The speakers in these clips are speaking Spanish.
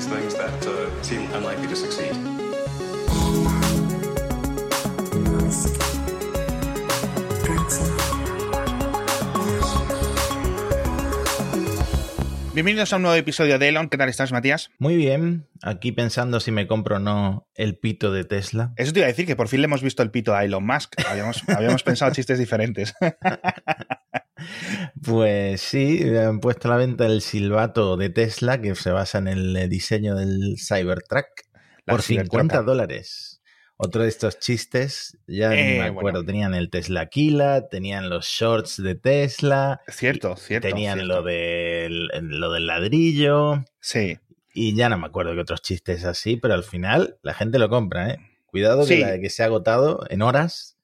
these things that uh, seem unlikely to succeed. Bienvenidos a un nuevo episodio de Elon. ¿Qué tal estás, Matías? Muy bien. Aquí pensando si me compro o no el pito de Tesla. Eso te iba a decir que por fin le hemos visto el pito a Elon Musk. Habíamos, habíamos pensado chistes diferentes. Pues sí, han puesto a la venta el silbato de Tesla que se basa en el diseño del Cybertruck La por 50 Cybertruck. dólares. Otro de estos chistes, ya Eh, ni me acuerdo, bueno. tenían el Tesla Kila, tenían los shorts de Tesla, Cierto, cierto. tenían cierto. lo del, lo del ladrillo Sí. y ya no me acuerdo qué otros chistes así, pero al final la gente lo compra, ¿eh? Cuidado que, la- que se ha agotado en horas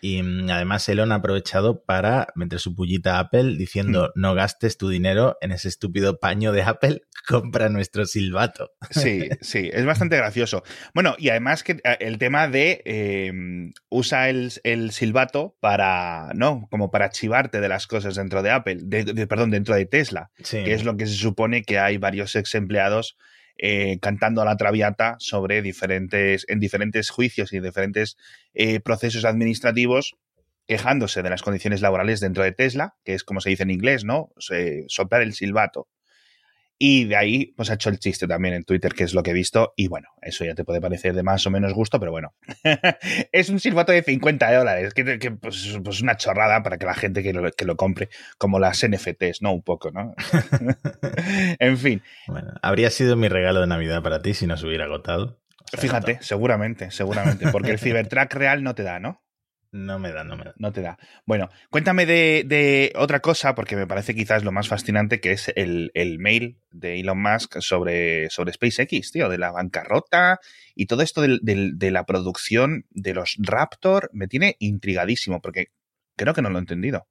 y mm, además Elon ha aprovechado para meter su pullita a Apple diciendo Hmm. no gastes tu dinero en ese estúpido paño de Apple, compra nuestro silbato. Sí, sí, es bastante gracioso. Bueno, y además que eh, el tema de eh, usa el, el silbato para, ¿no? Como para chivarte de las cosas dentro de Apple, de- de- perdón, dentro de Tesla, Sí. que es lo que se supone que hay varios ex empleados eh, cantando a la traviata sobre diferentes, en diferentes juicios y diferentes eh, procesos administrativos quejándose de las condiciones laborales dentro de Tesla, que es como se dice en inglés, ¿no? Soplar el silbato. Y de ahí, pues ha hecho el chiste también en Twitter, que es lo que he visto. Y bueno, eso ya te puede parecer de más o menos gusto, pero bueno. es un silbato de 50 dólares, que, que, pues, pues una chorrada para que la gente que lo, que lo compre, como las NFTs, ¿no? Un poco, ¿no? en fin, Bueno, habría sido mi regalo de Navidad para ti si no se hubiera agotado. Fíjate, agotado. seguramente, seguramente, porque el Cybertruck real no te da, ¿no? No me da, no me da. No te da. Bueno, cuéntame de, de otra cosa, porque me parece quizás lo más fascinante, que es el, el mail de Elon Musk sobre, sobre SpaceX, tío, de la bancarrota y todo esto del- de la producción de los Raptor me tiene intrigadísimo, porque creo que no lo he entendido.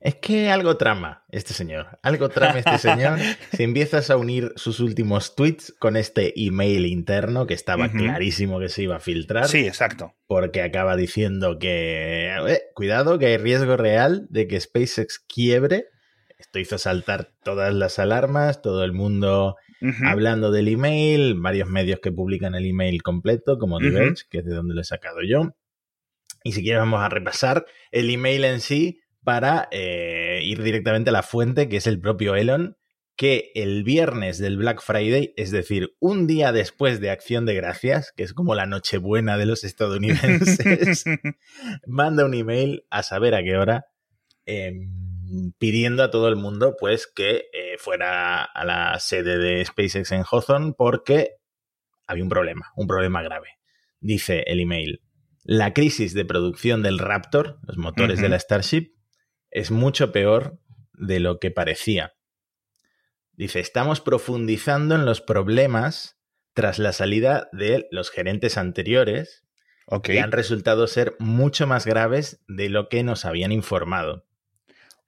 Es que algo trama este señor. Algo trama este señor. si empiezas a unir sus últimos tweets con este email interno que estaba clarísimo que se iba a filtrar. Sí, exacto. Porque acaba diciendo que, eh, cuidado, que hay riesgo real de que SpaceX quiebre. Esto hizo saltar todas las alarmas, todo el mundo hablando del email, varios medios que publican el email completo, como The. Verge, que es de donde lo he sacado yo. Y si quieres vamos a repasar el email en sí para eh, ir directamente a la fuente, que es el propio Elon, que el viernes del Black Friday, es decir, un día después de Acción de Gracias, que es como la Nochebuena de los estadounidenses, manda un email a saber a qué hora, eh, pidiendo a todo el mundo pues que eh, fuera a la sede de SpaceX en Hawthorne porque había un problema, un problema grave. Dice el email, la crisis de producción del Raptor, los motores de la Starship, es mucho peor de lo que parecía. Dice, estamos profundizando en los problemas tras la salida de los gerentes anteriores ok. que han resultado ser mucho más graves de lo que nos habían informado.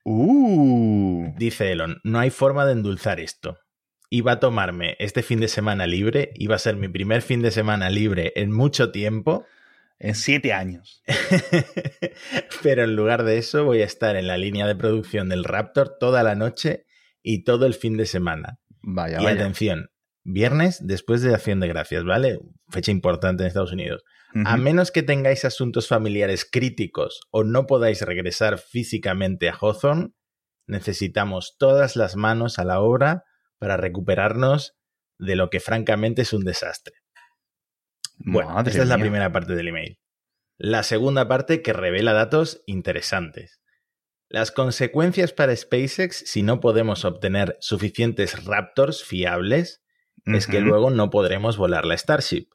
Uh. Dice Elon, no hay forma de endulzar esto. Iba a tomarme este fin de semana libre, iba a ser mi primer fin de semana libre en mucho tiempo, En siete años. pero en lugar de eso voy a estar en la línea de producción del Raptor toda la noche y todo el fin de semana. Vaya, y vaya. atención, viernes después de Acción de Gracias, ¿vale? Fecha importante en Estados Unidos. A menos que tengáis asuntos familiares críticos o no podáis regresar físicamente a Hawthorne, necesitamos todas las manos a la obra para recuperarnos de lo que francamente es un desastre. Bueno, Madre esta es la primera parte del email. La segunda parte que revela datos interesantes. Las consecuencias para SpaceX si no podemos obtener suficientes Raptors fiables es que luego no podremos volar la Starship,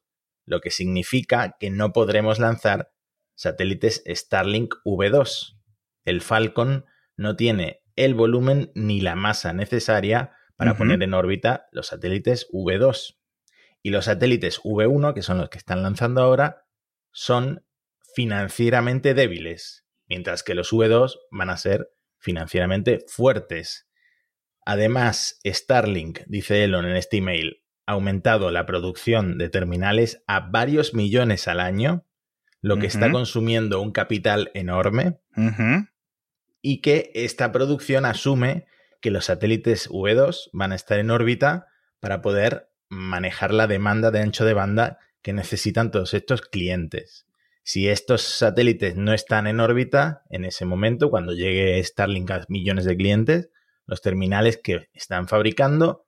lo que significa que no podremos lanzar satélites Starlink V2. El Falcon no tiene el volumen ni la masa necesaria para poner en órbita los satélites V2. Y los satélites V1, que son los que están lanzando ahora, son financieramente débiles, mientras que los V2 van a ser financieramente fuertes. Además, Starlink, dice Elon en este email, ha aumentado la producción de terminales a varios millones al año, lo que está consumiendo un capital enorme, y que esta producción asume que los satélites V2 van a estar en órbita para poder manejar la demanda de ancho de banda que necesitan todos estos clientes. Si estos satélites no están en órbita, en ese momento, cuando llegue Starlink a millones de clientes, los terminales que están fabricando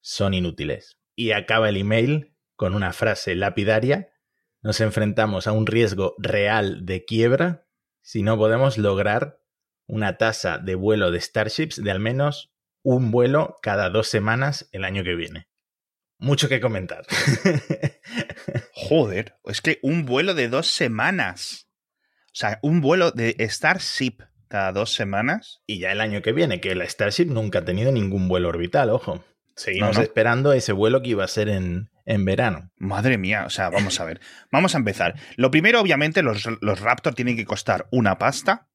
son inútiles. Y acaba el email con una frase lapidaria. Nos enfrentamos a un riesgo real de quiebra si no podemos lograr una tasa de vuelo de Starships de al menos un vuelo cada dos semanas el año que viene. Mucho que comentar. Joder, es que un vuelo de dos semanas. O sea, un vuelo de Starship cada dos semanas. Y ya el año que viene, que la Starship nunca ha tenido ningún vuelo orbital, ojo. Seguimos No, no. esperando ese vuelo que iba a ser en, en verano. Madre mía, o sea, vamos a ver. Vamos a empezar. Lo primero, obviamente, los, los Raptor tienen que costar una pasta.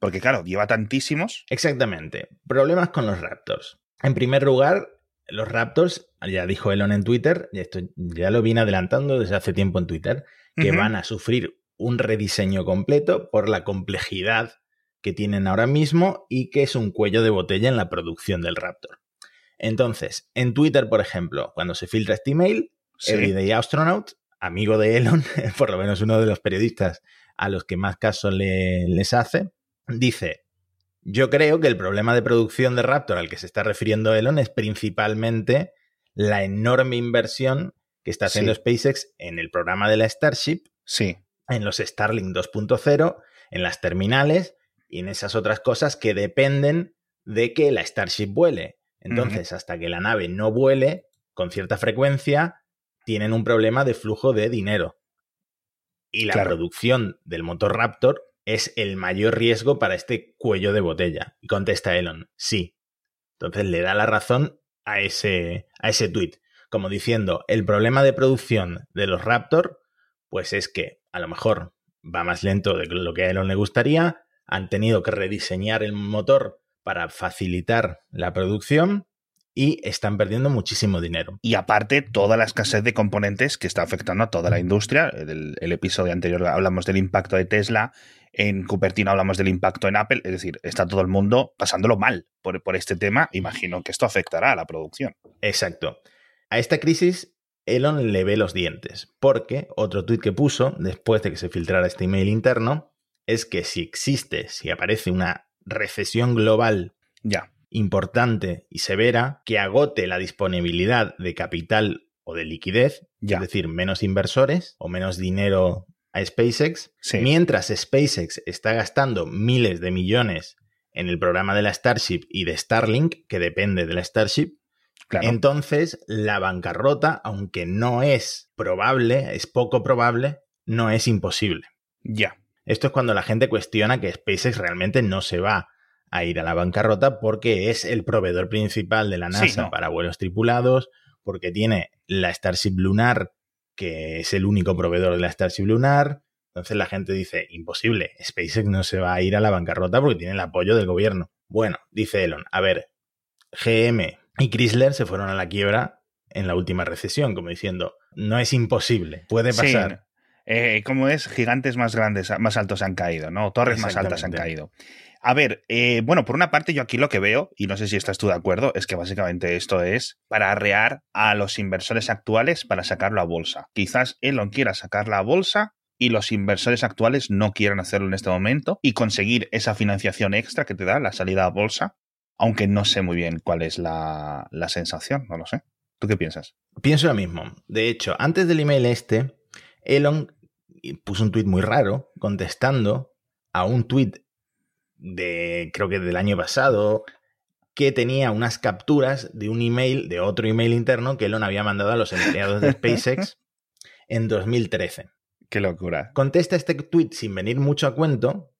Porque, claro, lleva tantísimos. Exactamente. Problemas con los Raptors. En primer lugar, los Raptors, ya dijo Elon en Twitter, y esto ya lo viene adelantando desde hace tiempo en Twitter, que van a sufrir un rediseño completo por la complejidad que tienen ahora mismo y que es un cuello de botella en la producción del Raptor. Entonces, en Twitter, por ejemplo, cuando se filtra este email, Sí. Everyday Astronaut, amigo de Elon, por lo menos uno de los periodistas a los que más caso le- les hace, dice, yo creo que el problema de producción de Raptor al que se está refiriendo Elon es principalmente la enorme inversión que está haciendo Sí. SpaceX en el programa de la Starship, Sí. en los Starlink 2.0, en las terminales y en esas otras cosas que dependen de que la Starship vuele. Entonces, hasta que la nave no vuele con cierta frecuencia, tienen un problema de flujo de dinero. Y la Claro. producción del motor Raptor es el mayor riesgo para este cuello de botella. Y contesta Elon, sí. Entonces le da la razón a ese, a ese tweet, como diciendo, el problema de producción de los Raptor, pues es que a lo mejor va más lento de lo que a Elon le gustaría, han tenido que rediseñar el motor para facilitar la producción y están perdiendo muchísimo dinero. Y aparte, toda la escasez de componentes que está afectando a toda la industria. El, el episodio anterior hablamos del impacto de Tesla, en Cupertino hablamos del impacto en Apple, es decir, está todo el mundo pasándolo mal por, por este tema. Imagino que esto afectará a la producción. Exacto. A esta crisis Elon le ve los dientes, porque otro tuit que puso después de que se filtrara este email interno es que si existe, si aparece una recesión global Ya. Importante y severa que agote la disponibilidad de capital o de liquidez, Ya. es decir, menos inversores o menos dinero a SpaceX, Sí. mientras SpaceX está gastando miles de millones en el programa de la Starship y de Starlink, que depende de la Starship, Claro. entonces la bancarrota, aunque no es probable, es poco probable, no es imposible. ya. Esto es cuando la gente cuestiona que SpaceX realmente no se va a ir a la bancarrota porque es el proveedor principal de la Sí, NASA no. para vuelos tripulados, porque tiene la Starship Lunar, que es el único proveedor de la Starship Lunar. Entonces la gente dice, imposible, SpaceX no se va a ir a la bancarrota porque tiene el apoyo del gobierno. Bueno, dice Elon, a ver, GM y Chrysler se fueron a la quiebra en la última recesión, como diciendo, no es imposible, puede Sí, pasar. eh, ¿Cómo es? Gigantes más grandes, más altos han caído, ¿no? Torres más altas han caído. A ver, eh, bueno, por una parte yo aquí lo que veo, y no sé si estás tú de acuerdo, es que básicamente esto es para arrear a los inversores actuales para sacarlo a bolsa. Quizás Elon quiera sacarla a bolsa y los inversores actuales no quieran hacerlo en este momento y conseguir esa financiación extra que te da la salida a bolsa, aunque no sé muy bien cuál es la, la sensación, no lo sé. ¿Tú qué piensas? Pienso lo mismo. De hecho, antes del email este, Elon puso un tuit muy raro contestando a un tuit de, creo que del año pasado, que tenía unas capturas de un email, de otro email interno que Elon había mandado a los empleados de SpaceX en 2013. Qué locura. Contesta este tuit sin venir mucho a cuento,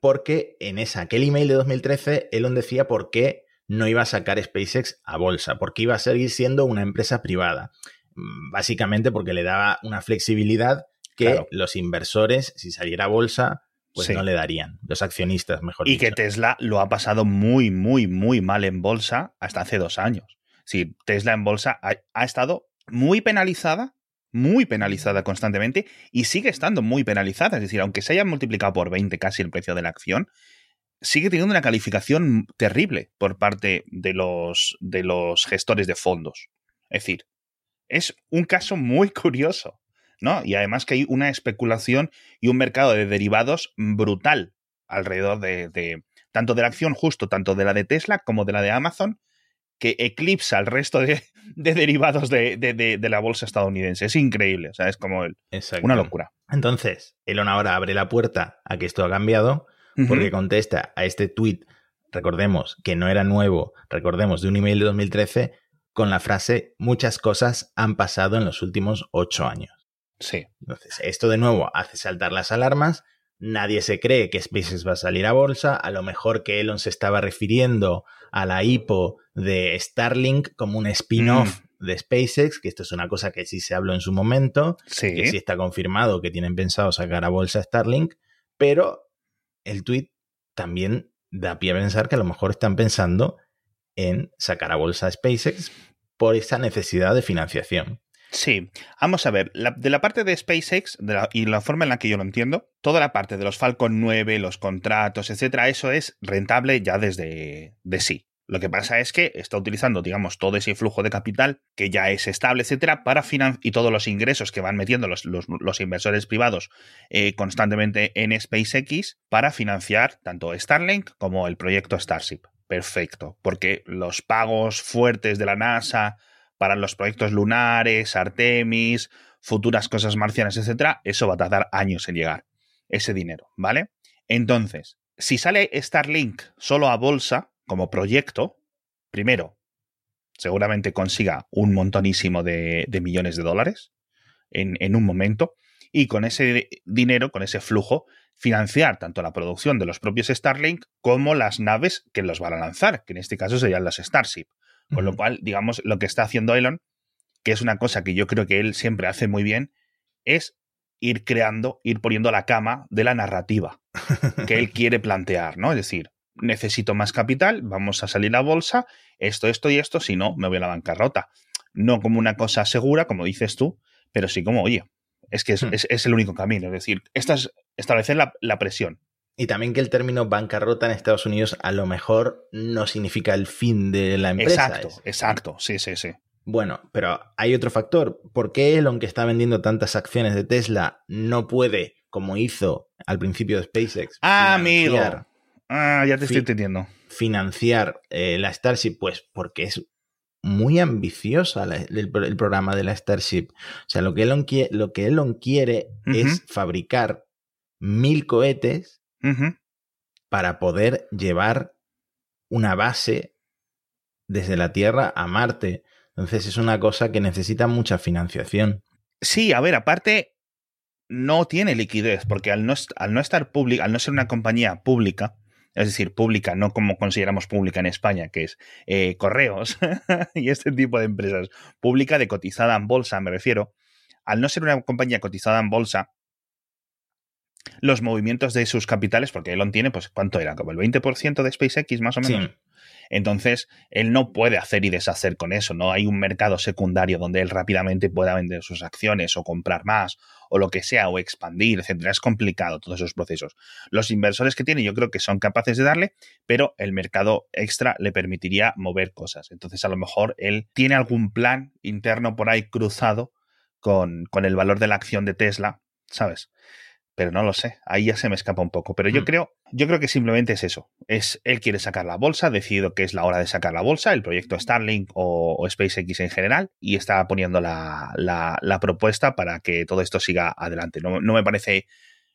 porque en esa, aquel email de 2013, Elon decía por qué no iba a sacar SpaceX a bolsa, porque iba a seguir siendo una empresa privada. Mm, Básicamente porque le daba una flexibilidad que Claro. los inversores, si saliera a bolsa, pues Sí. no le darían. Los accionistas, mejor Y dicho. que Tesla lo ha pasado muy, muy, muy mal en bolsa hasta hace dos años. Sí, Tesla en bolsa ha, ha estado muy penalizada, muy penalizada constantemente y sigue estando muy penalizada. Es decir, aunque se haya multiplicado por 20 casi el precio de la acción, sigue teniendo una calificación terrible por parte de los, de los gestores de fondos. Es decir, es un caso muy curioso, ¿no? Y además que hay una especulación y un mercado de derivados brutal alrededor de, tanto de la acción justo, tanto de la de Tesla como de la de Amazon, que eclipsa al resto de, derivados de, la bolsa estadounidense. Es increíble, o sea, es como una locura. Entonces, Elon ahora abre la puerta a que esto ha cambiado porque contesta a este tweet, recordemos que no era nuevo, recordemos de un email de 2013, con la frase muchas cosas han pasado en los últimos ocho años. Sí. Entonces, esto de nuevo hace saltar las alarmas. Nadie se cree que SpaceX va a salir a bolsa. A lo mejor que Elon se estaba refiriendo a la IPO de Starlink como un spin-off mm. de SpaceX, que esto es una cosa que sí se habló en su momento, sí. que sí está confirmado que tienen pensado sacar a bolsa Starlink, pero el tweet también da pie a pensar que a lo mejor están pensando en sacar a bolsa SpaceX por esa necesidad de financiación. Sí, vamos a ver, de la parte de SpaceX y la forma en la que yo lo entiendo, toda la parte de los Falcon 9, los contratos, etcétera, eso es rentable ya desde de sí. Lo que pasa es que está utilizando, digamos, todo ese flujo de capital que ya es estable, etcétera, para financiar y todos los ingresos que van metiendo los, los, inversores privados eh, constantemente en SpaceX para financiar tanto Starlink como el proyecto Starship. Perfecto, porque los pagos fuertes de la NASA para los proyectos lunares, Artemis, futuras cosas marcianas, etcétera, eso va a tardar años en llegar, ese dinero, ¿vale? Entonces, si sale Starlink solo a bolsa, como proyecto, primero, seguramente consiga un montonísimo de, millones de dólares en, un momento y con ese dinero, con ese flujo, financiar tanto la producción de los propios Starlink como las naves que los van a lanzar, que en este caso serían las Starship. Con lo cual, digamos, lo que está haciendo Elon, que es una cosa que yo creo que él siempre hace muy bien, es ir creando, ir poniendo la cama de la narrativa que él quiere plantear, ¿no? Es decir, necesito más capital, vamos a salir a bolsa, esto, esto y esto, si no, me voy a la bancarrota. No como una cosa segura, como dices tú, pero sí como, oye, es que es, hmm. el único camino. Es decir, esta es establecer la, presión. Y también que el término bancarrota en Estados Unidos a lo mejor no significa el fin de la empresa. Exacto, exacto, sí, sí, sí. Bueno, pero hay otro factor. ¿Por qué Elon, que está vendiendo tantas acciones de Tesla, no puede, como hizo al principio de SpaceX, ah, amigo. Ah, ya te estoy entendiendo. Financiar eh, la Starship, pues porque es muy ambiciosa el, programa de la Starship. O sea, lo que Elon, lo que Elon quiere es fabricar mil cohetes para poder llevar una base desde la Tierra a Marte. Entonces es una cosa que necesita mucha financiación. Sí, a ver, aparte no tiene liquidez, porque al no, al no estar pública, al no ser una compañía pública, es decir, pública, no como consideramos pública en España, que es eh, correos y este tipo de empresas, pública de cotizada en bolsa, me refiero, al no ser una compañía cotizada en bolsa, los movimientos de sus capitales, porque Elon tiene, pues, ¿cuánto era? Como el 20% de SpaceX, más o menos. Entonces, él no puede hacer y deshacer con eso, no hay un mercado secundario donde él rápidamente pueda vender sus acciones o comprar más o lo que sea, o expandir, etcétera. Es complicado todos esos procesos. Los inversores que tiene yo creo que son capaces de darle, pero el mercado extra le permitiría mover cosas. Entonces, a lo mejor él tiene algún plan interno por ahí cruzado con, con el valor de la acción de Tesla, ¿sabes? Pero no lo sé. Ahí ya se me escapa un poco. Pero yo mm. creo, yo creo que simplemente es eso. Es él quiere sacar la bolsa, decidido que es la hora de sacar la bolsa, el proyecto Starlink o, SpaceX en general, y está poniendo la, la, propuesta para que todo esto siga adelante. No, me parece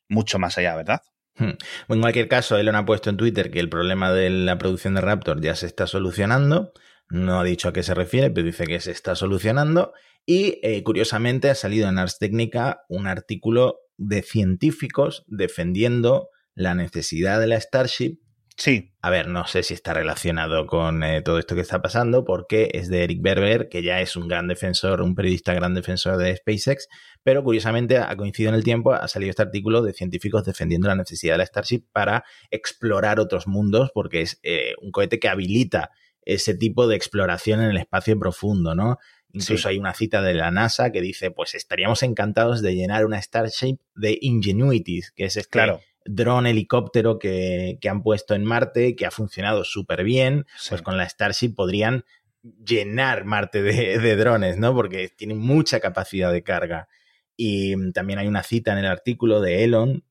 mucho más allá, ¿verdad? Hmm. En cualquier caso, Elon ha puesto en Twitter que el problema de la producción de Raptor ya se está solucionando. No ha dicho a qué se refiere, pero dice que se está solucionando. Y eh, curiosamente ha salido en Ars Technica un artículo de científicos defendiendo la necesidad de la Starship. Sí. A ver, no sé si está relacionado con eh, todo esto que está pasando, porque es de Eric Berber, que ya es un gran defensor, un periodista gran defensor de SpaceX, pero curiosamente ha coincidido en el tiempo, ha salido este artículo de científicos defendiendo la necesidad de la Starship para explorar otros mundos, porque es eh, un cohete que habilita ese tipo de exploración en el espacio profundo, ¿no? Incluso hay una cita de la NASA que dice, pues estaríamos encantados de llenar una Starship de Ingenuity, que es este claro. dron helicóptero que, han puesto en Marte, que ha funcionado súper bien, pues con la Starship podrían llenar Marte de, de drones, ¿no? Porque tiene mucha capacidad de carga. Y también hay una cita en el artículo de Elon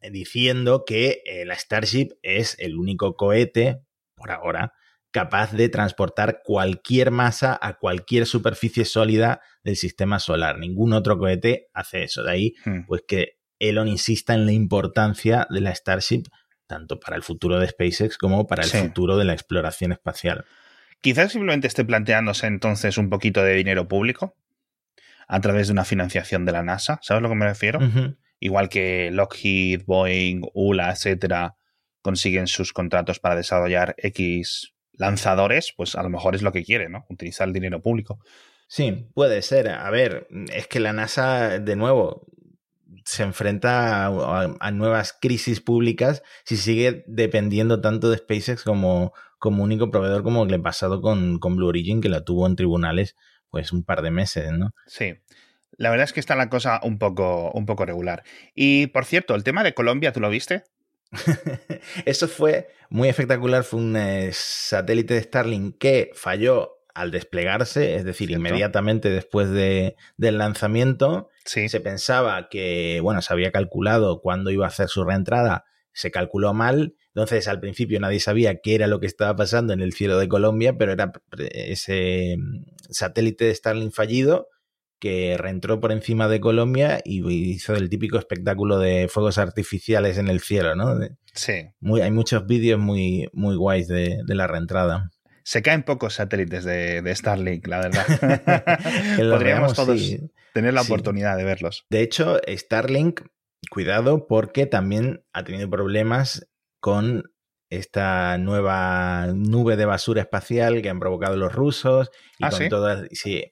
eh, diciendo que eh, la Starship es el único cohete, por ahora, capaz de transportar cualquier masa a cualquier superficie sólida del sistema solar. Ningún otro cohete hace eso. De ahí, Hmm. pues que Elon insista en la importancia de la Starship tanto para el futuro de SpaceX como para el Sí. futuro de la exploración espacial. Quizás simplemente esté planteándose entonces un poquito de dinero público a través de una financiación de la NASA. ¿Sabes a lo que me refiero? Igual que Lockheed, Boeing, ULA, etcétera, consiguen sus contratos para desarrollar X lanzadores, pues a lo mejor es lo que quiere, ¿no? Utilizar el dinero público. Sí, puede ser. A ver, es que la NASA, de nuevo, se enfrenta a, a nuevas crisis públicas si sigue dependiendo tanto de SpaceX como, como único proveedor, como le ha pasado con, con Blue Origin, que la tuvo en tribunales pues un par de meses, ¿no? Sí. La verdad es que está la cosa un poco, un poco regular. Y por cierto, el tema de Colombia, ¿tú lo viste? Eso fue muy espectacular. Fue un eh, satélite de Starlink que falló al desplegarse, es decir, Cierto. inmediatamente después de, del lanzamiento. Sí. Se pensaba que, bueno, se había calculado cuándo iba a hacer su reentrada, se calculó mal. Entonces, al principio nadie sabía qué era lo que estaba pasando en el cielo de Colombia, pero era ese mm, satélite de Starlink fallido que reentró por encima de Colombia y hizo el típico espectáculo de fuegos artificiales en el cielo, ¿no? Sí. muy, hay muchos vídeos muy, muy guays de, de la reentrada. Se caen pocos satélites de, de Starlink, la verdad. Podríamos veamos, todos sí. tener la Sí. oportunidad de verlos. De hecho, Starlink, cuidado porque también ha tenido problemas con esta nueva nube de basura espacial que han provocado los rusos y ¿Ah, con sí? todas sí,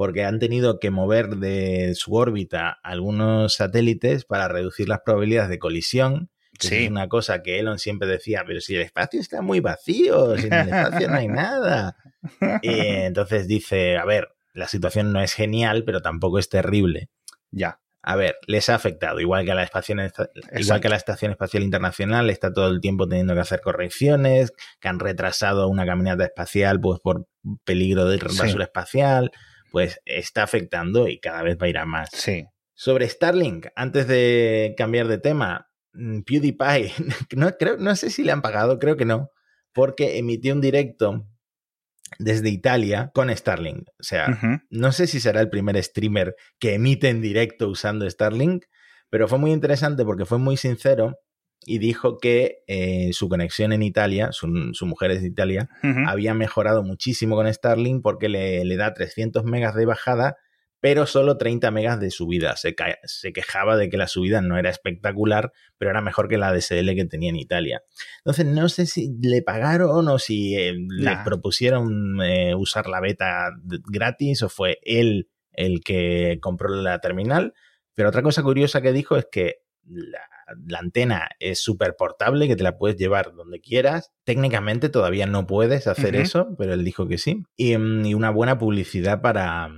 porque han tenido que mover de su órbita algunos satélites para reducir las probabilidades de colisión. que Sí. Es una cosa que Elon siempre decía, pero si el espacio está muy vacío, si en el espacio no hay nada. Y entonces dice, a ver, la situación no es genial, pero tampoco es terrible. Ya. A ver, les ha afectado, igual que a la estación, igual Exacto. que a la Estación Espacial Internacional, está todo el tiempo teniendo que hacer correcciones, que han retrasado una caminata espacial pues por peligro de Sí. basura espacial, pues está afectando y cada vez va a ir a más. Sí. Sobre Starlink, antes de cambiar de tema, mm, PewDiePie, no, creo, no sé si le han pagado, creo que no, porque emitió un directo desde Italia con Starlink. O sea, no sé si será el primer streamer que emite en directo usando Starlink, pero fue muy interesante porque fue muy sincero y dijo que eh, su conexión en Italia, su, su mujer es de Italia, había mejorado muchísimo con Starlink porque le, le da 300 megas de bajada, pero solo 30 megas de subida. Se, se quejaba de que la subida no era espectacular, pero era mejor que la DSL que tenía en Italia. Entonces, no sé si le pagaron o si eh, le propusieron eh, usar la beta gratis o fue él el que compró la terminal. Pero otra cosa curiosa que dijo es que la, la antena es súper portable, que te la puedes llevar donde quieras. Técnicamente todavía no puedes hacer eso, pero él dijo que sí. Y, mm, y una buena publicidad para,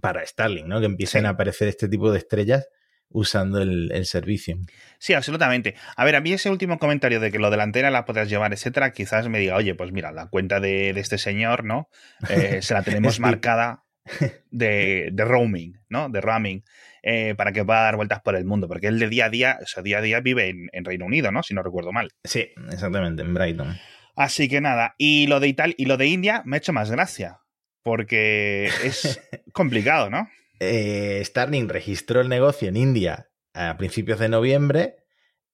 para Starlink, ¿no? Que empiecen Sí. a aparecer este tipo de estrellas usando el, el servicio. Sí, absolutamente. A ver, a mí ese último comentario de que lo de la antena la podrás llevar, etcétera, quizás me diga, oye, pues mira, la cuenta de, de este señor, ¿no? Eh, se la tenemos marcada de, de roaming, ¿no? De roaming, eh, para que pueda dar vueltas por el mundo, porque él de día a día, o sea, día a día vive en, en Reino Unido, ¿no? Si no recuerdo mal. Sí, exactamente, en Brighton. Así que nada, y lo de Italia y lo de India me ha hecho más gracia, porque es complicado, ¿no? Eh, Starlink registró el negocio en India a principios de noviembre,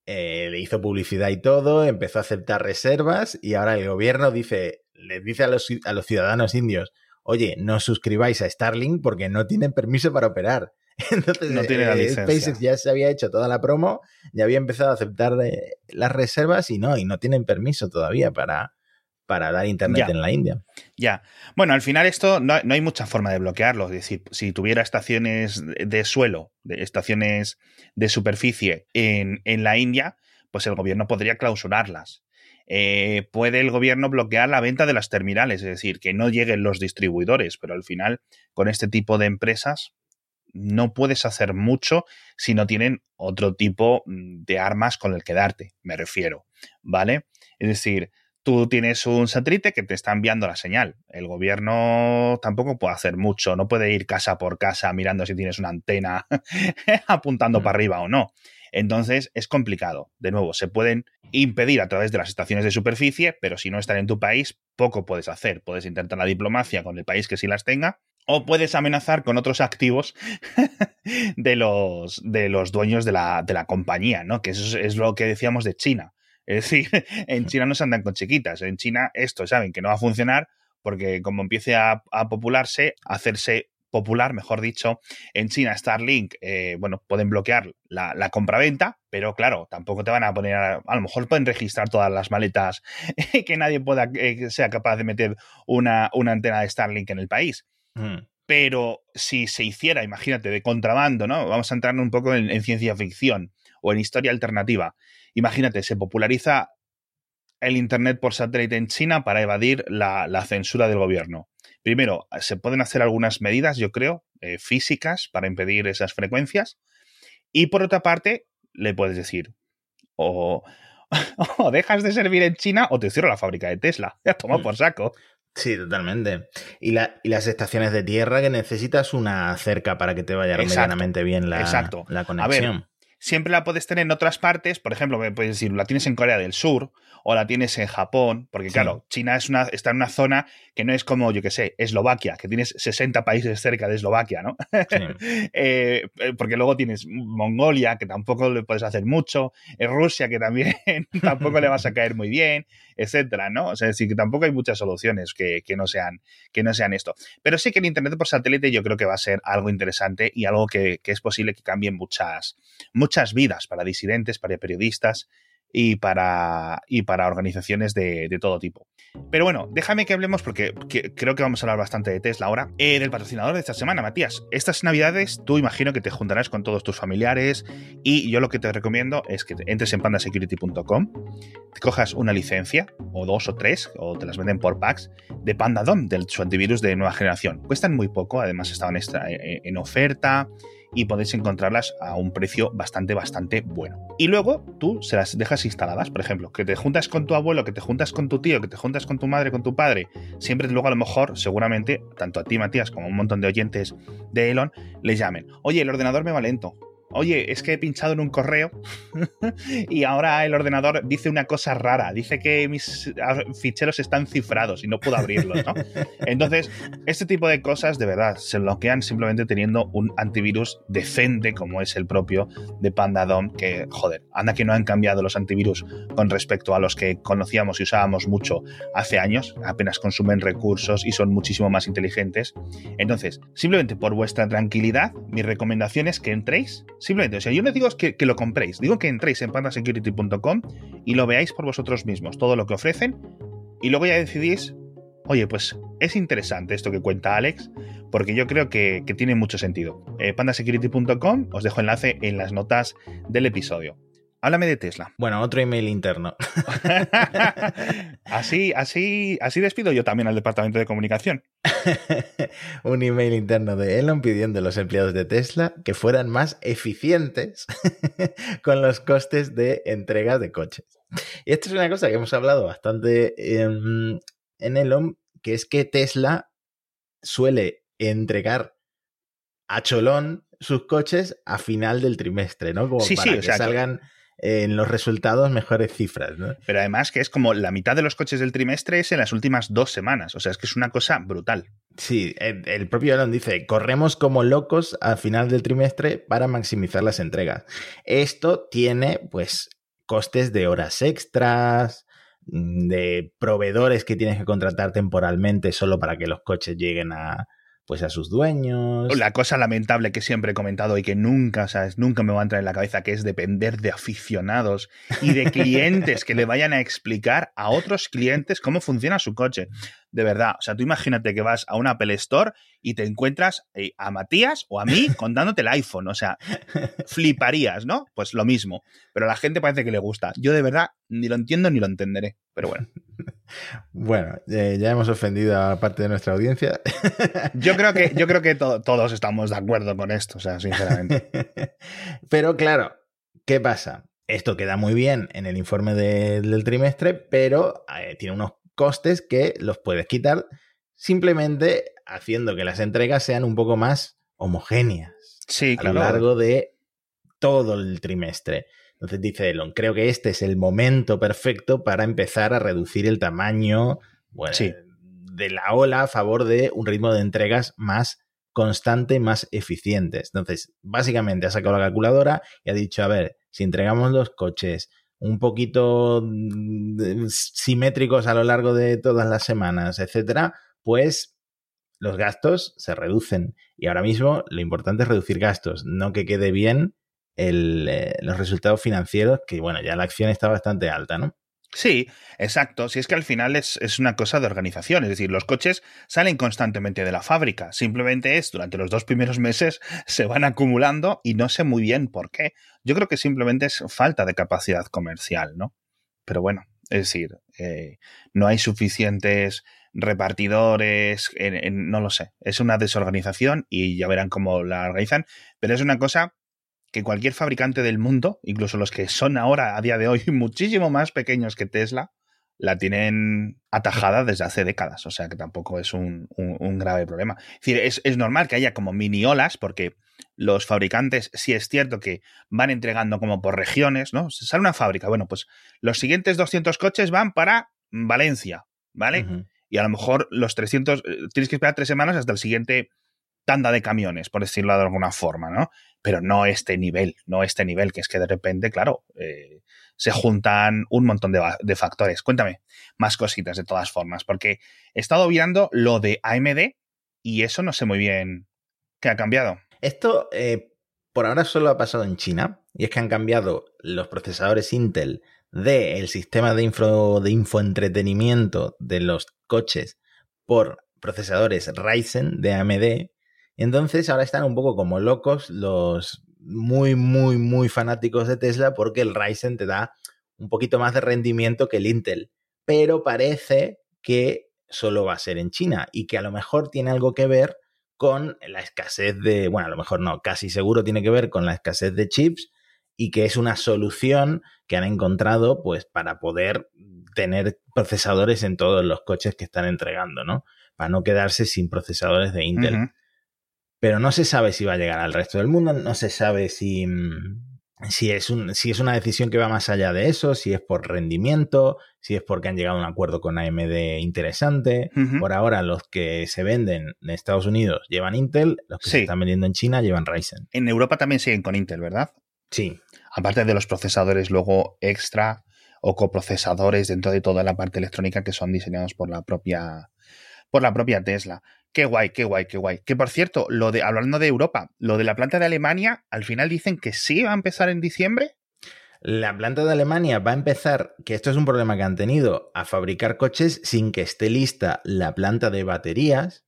eh, le hizo publicidad y todo, empezó a aceptar reservas y ahora el gobierno dice, les dice a los, a los ciudadanos indios, oye, no os suscribáis a Starlink porque no tienen permiso para operar. Entonces, No tiene la eh, licencia. SpaceX ya se había hecho toda la promo, ya había empezado a aceptar eh, las reservas y no, y no tienen permiso todavía para, para dar internet Ya. en la India. Ya. Bueno, al final esto no, no hay mucha forma de bloquearlo. Es decir, si tuviera estaciones de- de suelo, de estaciones de superficie en, en la India, pues el gobierno podría clausurarlas. Eh, puede el gobierno bloquear la venta de las terminales, es decir, que no lleguen los distribuidores, pero al final, con este tipo de empresas, no puedes hacer mucho si no tienen otro tipo mm, de armas con el que darte, me refiero, ¿vale? Es decir, tú tienes un satélite que te está enviando la señal. El gobierno tampoco puede hacer mucho, no puede ir casa por casa mirando si tienes una antena apuntando Mm. para arriba o no. Entonces es complicado. De nuevo, se pueden impedir a través de las estaciones de superficie, pero si no están en tu país, poco puedes hacer. Puedes intentar la diplomacia con el país que sí las tenga, o puedes amenazar con otros activos de los, de los dueños de la, de la compañía, ¿no? Que eso es, lo que decíamos de China. Es decir, en China no se andan con chiquitas. En China esto saben que no va a funcionar porque como empiece a, a popularse, a hacerse popular, mejor dicho, en China Starlink, eh, bueno, pueden bloquear la, la compraventa, pero claro, tampoco te van a poner, a, a, lo mejor pueden registrar todas las maletas que nadie pueda, eh, sea capaz de meter una, una antena de Starlink en el país. Mm. Pero si se hiciera, imagínate, de contrabando, ¿no? Vamos a entrar un poco en, en ciencia ficción o en historia alternativa. Imagínate, se populariza el Internet por satélite en China para evadir la, la, censura del gobierno. Primero, se pueden hacer algunas medidas, yo creo, eh, físicas para impedir esas frecuencias. Y por otra parte, le puedes decir, o, o dejas de servir en China o te cierro la fábrica de Tesla. Ya toma por saco. Sí, totalmente. Y, la, y, las estaciones de tierra que necesitas una cerca para que te vaya exacto, medianamente bien la, exacto. la conexión. A ver, siempre la puedes tener en otras partes, por ejemplo, puedes decir, la tienes en Corea del Sur o la tienes en Japón, porque sí. claro, China es una, está en una zona que no es como, yo que sé, Eslovaquia, que tienes 60 países cerca de Eslovaquia, ¿no? Sí. eh, porque luego tienes Mongolia, que tampoco le puedes hacer mucho, Rusia, que también tampoco le vas a caer muy bien, etcétera, ¿no? O sea, es decir, que tampoco hay muchas soluciones que, que, no sean, que no sean esto. Pero sí que el Internet por satélite yo creo que va a ser algo interesante y algo que, que es posible que cambie muchas, muchas vidas para disidentes, para periodistas y para, y para organizaciones de, todo tipo. Pero bueno, déjame que hablemos porque que, creo que vamos a hablar bastante de Tesla ahora. Eh, del patrocinador de esta semana, Matías. Estas navidades tú imagino que te juntarás con todos tus familiares y yo lo que te recomiendo es que entres en pandasecurity.com, te cojas una licencia o dos o tres o te las venden por packs de PandaDom, del su antivirus de nueva generación. Cuestan muy poco, además estaban extra, eh, en oferta y podéis encontrarlas a un precio bastante, bastante bueno. Y luego tú se las dejas instaladas, por ejemplo, que te juntas con tu abuelo, que te juntas con tu tío, que te juntas con tu madre, con tu padre, siempre luego a lo mejor, seguramente, tanto a ti, Matías, como a un montón de oyentes de Elon, les llamen, oye, el ordenador me va lento. Oye, es que he pinchado en un correo y ahora el ordenador dice una cosa rara. Dice que mis ficheros están cifrados y no puedo abrirlos, ¿no? Entonces, este tipo de cosas, de verdad, se bloquean simplemente teniendo un antivirus decente como es el propio de PandaDOM, que, joder, anda que no han cambiado los antivirus con respecto a los que conocíamos y usábamos mucho hace años. Apenas consumen recursos y son muchísimo más inteligentes. Entonces, simplemente por vuestra tranquilidad, mi recomendación es que entréis Simplemente, o sea, yo no digo que, que, lo compréis, digo que entréis en pandasecurity.com y lo veáis por vosotros mismos, todo lo que ofrecen, y luego ya decidís, oye, pues es interesante esto que cuenta Alex, porque yo creo que, que tiene mucho sentido. Eh, pandasecurity.com, os dejo enlace en las notas del episodio. Háblame de Tesla. Bueno, otro email interno. así, así, así despido yo también al departamento de comunicación. Un email interno de Elon pidiendo a los empleados de Tesla que fueran más eficientes con los costes de entrega de coches. Y esto es una cosa que hemos hablado bastante en, en Elon, que es que Tesla suele entregar a cholón sus coches a final del trimestre, ¿no? Como sí, para sí, que o sea, salgan en los resultados mejores cifras, ¿no? Pero además que es como la mitad de los coches del trimestre es en las últimas dos semanas. O sea, es que es una cosa brutal. Sí, el, el propio Elon dice, corremos como locos al final del trimestre para maximizar las entregas. Esto tiene, pues, costes de horas extras, de proveedores que tienes que contratar temporalmente solo para que los coches lleguen a, pues a sus dueños. La cosa lamentable que siempre he comentado y que nunca, ¿sabes? Nunca me va a entrar en la cabeza, que es depender de aficionados y de clientes que le vayan a explicar a otros clientes cómo funciona su coche. De verdad, o sea, tú imagínate que vas a una Apple Store y te encuentras eh, a Matías o a mí contándote el iPhone. O sea, fliparías, ¿no? Pues lo mismo. Pero a la gente parece que le gusta. Yo de verdad ni lo entiendo ni lo entenderé. Pero bueno. Bueno, eh, ya hemos ofendido a parte de nuestra audiencia. Yo creo que, yo creo que to todos estamos de acuerdo con esto, o sea, sinceramente. Pero claro, ¿qué pasa? esto queda muy bien en el informe de- del trimestre, pero eh, tiene unos costes que los puedes quitar simplemente haciendo que las entregas sean un poco más homogéneas Sí, a lo largo de todo el trimestre. Entonces dice Elon, creo que este es el momento perfecto para empezar a reducir el tamaño bueno, Sí. de la ola a favor de un ritmo de entregas más constante y más eficientes. Entonces, básicamente ha sacado la calculadora y ha dicho, a ver, si entregamos los coches un poquito mm, simétricos a lo largo de todas las semanas, etcétera, pues los gastos se reducen. Y ahora mismo lo importante es reducir gastos, no que quede bien el, eh, los resultados financieros, que bueno, ya la acción está bastante alta, ¿no? Sí, exacto. Si es que al final es, es una cosa de organización. Es decir, los coches salen constantemente de la fábrica. Simplemente es, durante los dos primeros meses, se van acumulando y no sé muy bien por qué. Yo creo que simplemente es falta de capacidad comercial, ¿no? Pero bueno, es decir, eh, no hay suficientes repartidores, en- en- no lo sé. Es una desorganización y ya verán cómo la organizan. Pero es una cosa que cualquier fabricante del mundo, incluso los que son ahora, a día de hoy, muchísimo más pequeños que Tesla, la tienen atajada desde hace décadas. O sea que tampoco es un, un- un grave problema. Es decir, es, es normal que haya como mini olas, porque los fabricantes, sí es cierto que van entregando como por regiones, ¿no? Se Sale una fábrica, bueno, pues los siguientes 200 coches van para Valencia, ¿vale? Y a lo mejor los 300, eh, tienes que esperar tres semanas hasta el siguiente tanda de camiones, por decirlo de alguna forma, ¿no? Pero no este nivel, no este nivel, que es que de repente, claro, eh, se juntan un montón de, factores. Cuéntame más cositas de todas formas, porque he estado mirando lo de AMD y eso no sé muy bien qué ha cambiado. Esto eh, por ahora solo ha pasado en China y es que han cambiado los procesadores Intel del sistema de, info, de infoentretenimiento de los coches por procesadores Ryzen de AMD. Entonces ahora están un poco como locos los muy, muy, muy fanáticos de Tesla porque el Ryzen te da un poquito más de rendimiento que el Intel. Pero parece que solo va a ser en China y que a lo mejor tiene algo que ver con la escasez de, bueno, a lo mejor no, casi seguro tiene que ver con la escasez de chips y que es una solución que han encontrado pues para poder tener procesadores en todos los coches que están entregando, ¿no? Para no quedarse sin procesadores de Intel. Pero no se sabe si va a llegar al resto del mundo, no se sabe si, mm, si, es un, si es una decisión que va más allá de eso, si es por rendimiento, si es porque han llegado a un acuerdo con AMD interesante. Por ahora, los que se venden en Estados Unidos llevan Intel, los que Sí. se están vendiendo en China llevan Ryzen. En Europa también siguen con Intel, ¿verdad? Sí, aparte de los procesadores luego extra o coprocesadores dentro de toda la parte electrónica que son diseñados por la propia por la propia Tesla. Qué guay, qué guay, qué guay. Que por cierto, lo de hablando de Europa, lo de la planta de Alemania, al final dicen que sí va a empezar en diciembre. La planta de Alemania va a empezar, que esto es un problema que han tenido, a fabricar coches sin que esté lista la planta de baterías,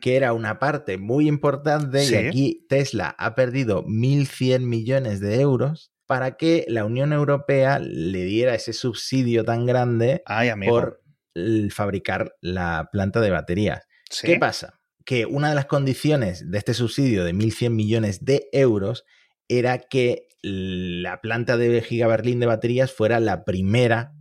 que era una parte muy importante Sí. y aquí Tesla ha perdido 1.100 millones de euros para que la Unión Europea le diera ese subsidio tan grande Ay, por fabricar la planta de baterías. Sí. ¿Qué pasa? Que una de las condiciones de este subsidio de 1.100 millones de euros era que la planta de Giga Berlín de baterías fuera la primera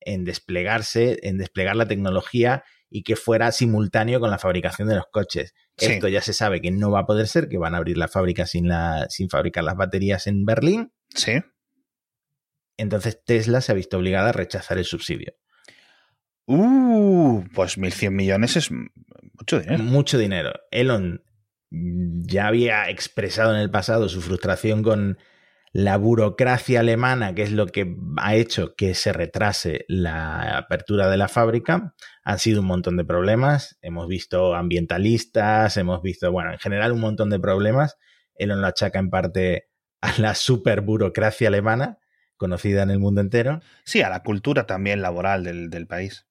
en desplegarse, en desplegar la tecnología y que fuera simultáneo con la fabricación de los coches. Sí. Esto ya se sabe que no va a poder ser, que van a abrir la fábrica sin, la, sin fabricar las baterías en Berlín. Sí. Entonces Tesla se ha visto obligada a rechazar el subsidio. Uh, pues 1.100 millones es mucho dinero. Mucho dinero. Elon ya había expresado en el pasado su frustración con la burocracia alemana, que es lo que ha hecho que se retrase la apertura de la fábrica. Han sido un montón de problemas. Hemos visto ambientalistas, hemos visto, bueno, en general un montón de problemas. Elon lo achaca en parte a la super burocracia alemana, conocida en el mundo entero. Sí, a la cultura también laboral del, del país.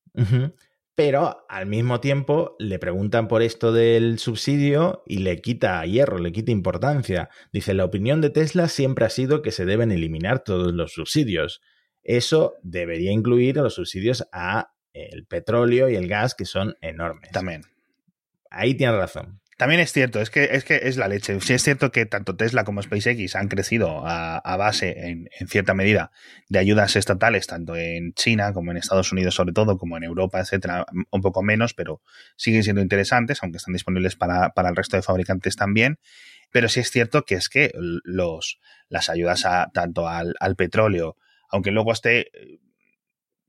Pero al mismo tiempo le preguntan por esto del subsidio y le quita hierro, le quita importancia. Dice, la opinión de Tesla siempre ha sido que se deben eliminar todos los subsidios. Eso debería incluir los subsidios a el petróleo y el gas, que son enormes. También. Ahí tiene razón. También es cierto, es que es que es la leche. Sí es cierto que tanto Tesla como SpaceX han crecido a, base, en, en, cierta medida, de ayudas estatales, tanto en China como en Estados Unidos, sobre todo, como en Europa, etcétera, un poco menos, pero siguen siendo interesantes, aunque están disponibles para, para el resto de fabricantes también. Pero sí es cierto que es que los, las ayudas a, tanto al, al petróleo, aunque luego esté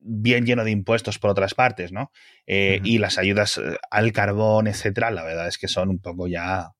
bien lleno de impuestos por otras partes, ¿no? Eh, y las ayudas eh, al carbón, etcétera, la verdad es que son un poco ya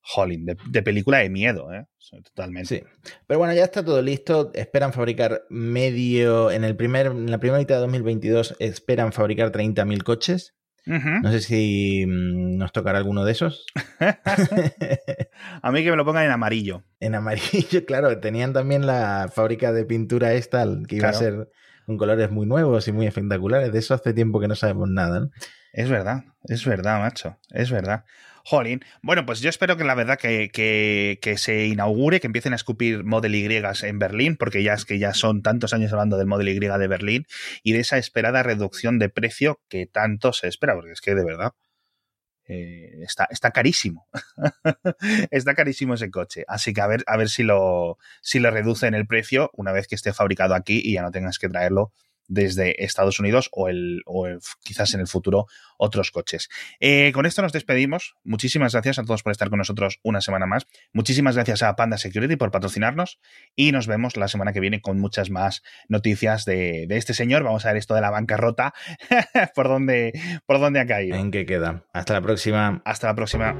jolín, de, película de miedo, ¿eh? Totalmente. Sí. Pero bueno, ya está todo listo. Esperan fabricar medio. En, el primer, en la primera mitad de 2022 esperan fabricar 30.000 coches. No sé si mm, nos tocará alguno de esos. a mí que me lo pongan en amarillo. En amarillo, claro. Tenían también la fábrica de pintura esta, que iba a ser colores muy nuevos y muy espectaculares. De eso hace tiempo que no sabemos nada. Es verdad, es verdad, macho, es verdad. Jolín. Bueno, pues yo espero que la verdad que, que, se inaugure, que empiecen a escupir Model Y en Berlín, porque ya es que ya son tantos años hablando del Model Y de Berlín y de esa esperada reducción de precio que tanto se espera, porque es que de verdad eh, está, está carísimo. está carísimo ese coche. Así que a ver, a ver si lo, si lo reducen el precio una vez que esté fabricado aquí y ya no tengas que traerlo desde Estados Unidos o, el, o quizás en el futuro otros coches. Eh, con esto nos despedimos. Muchísimas gracias a todos por estar con nosotros una semana más. Muchísimas gracias a Panda Security por patrocinarnos y nos vemos la semana que viene con muchas más noticias de, este señor. Vamos a ver esto de la bancarrota, por dónde, por dónde ha caído. ¿En qué queda? Hasta la próxima. Hasta la próxima.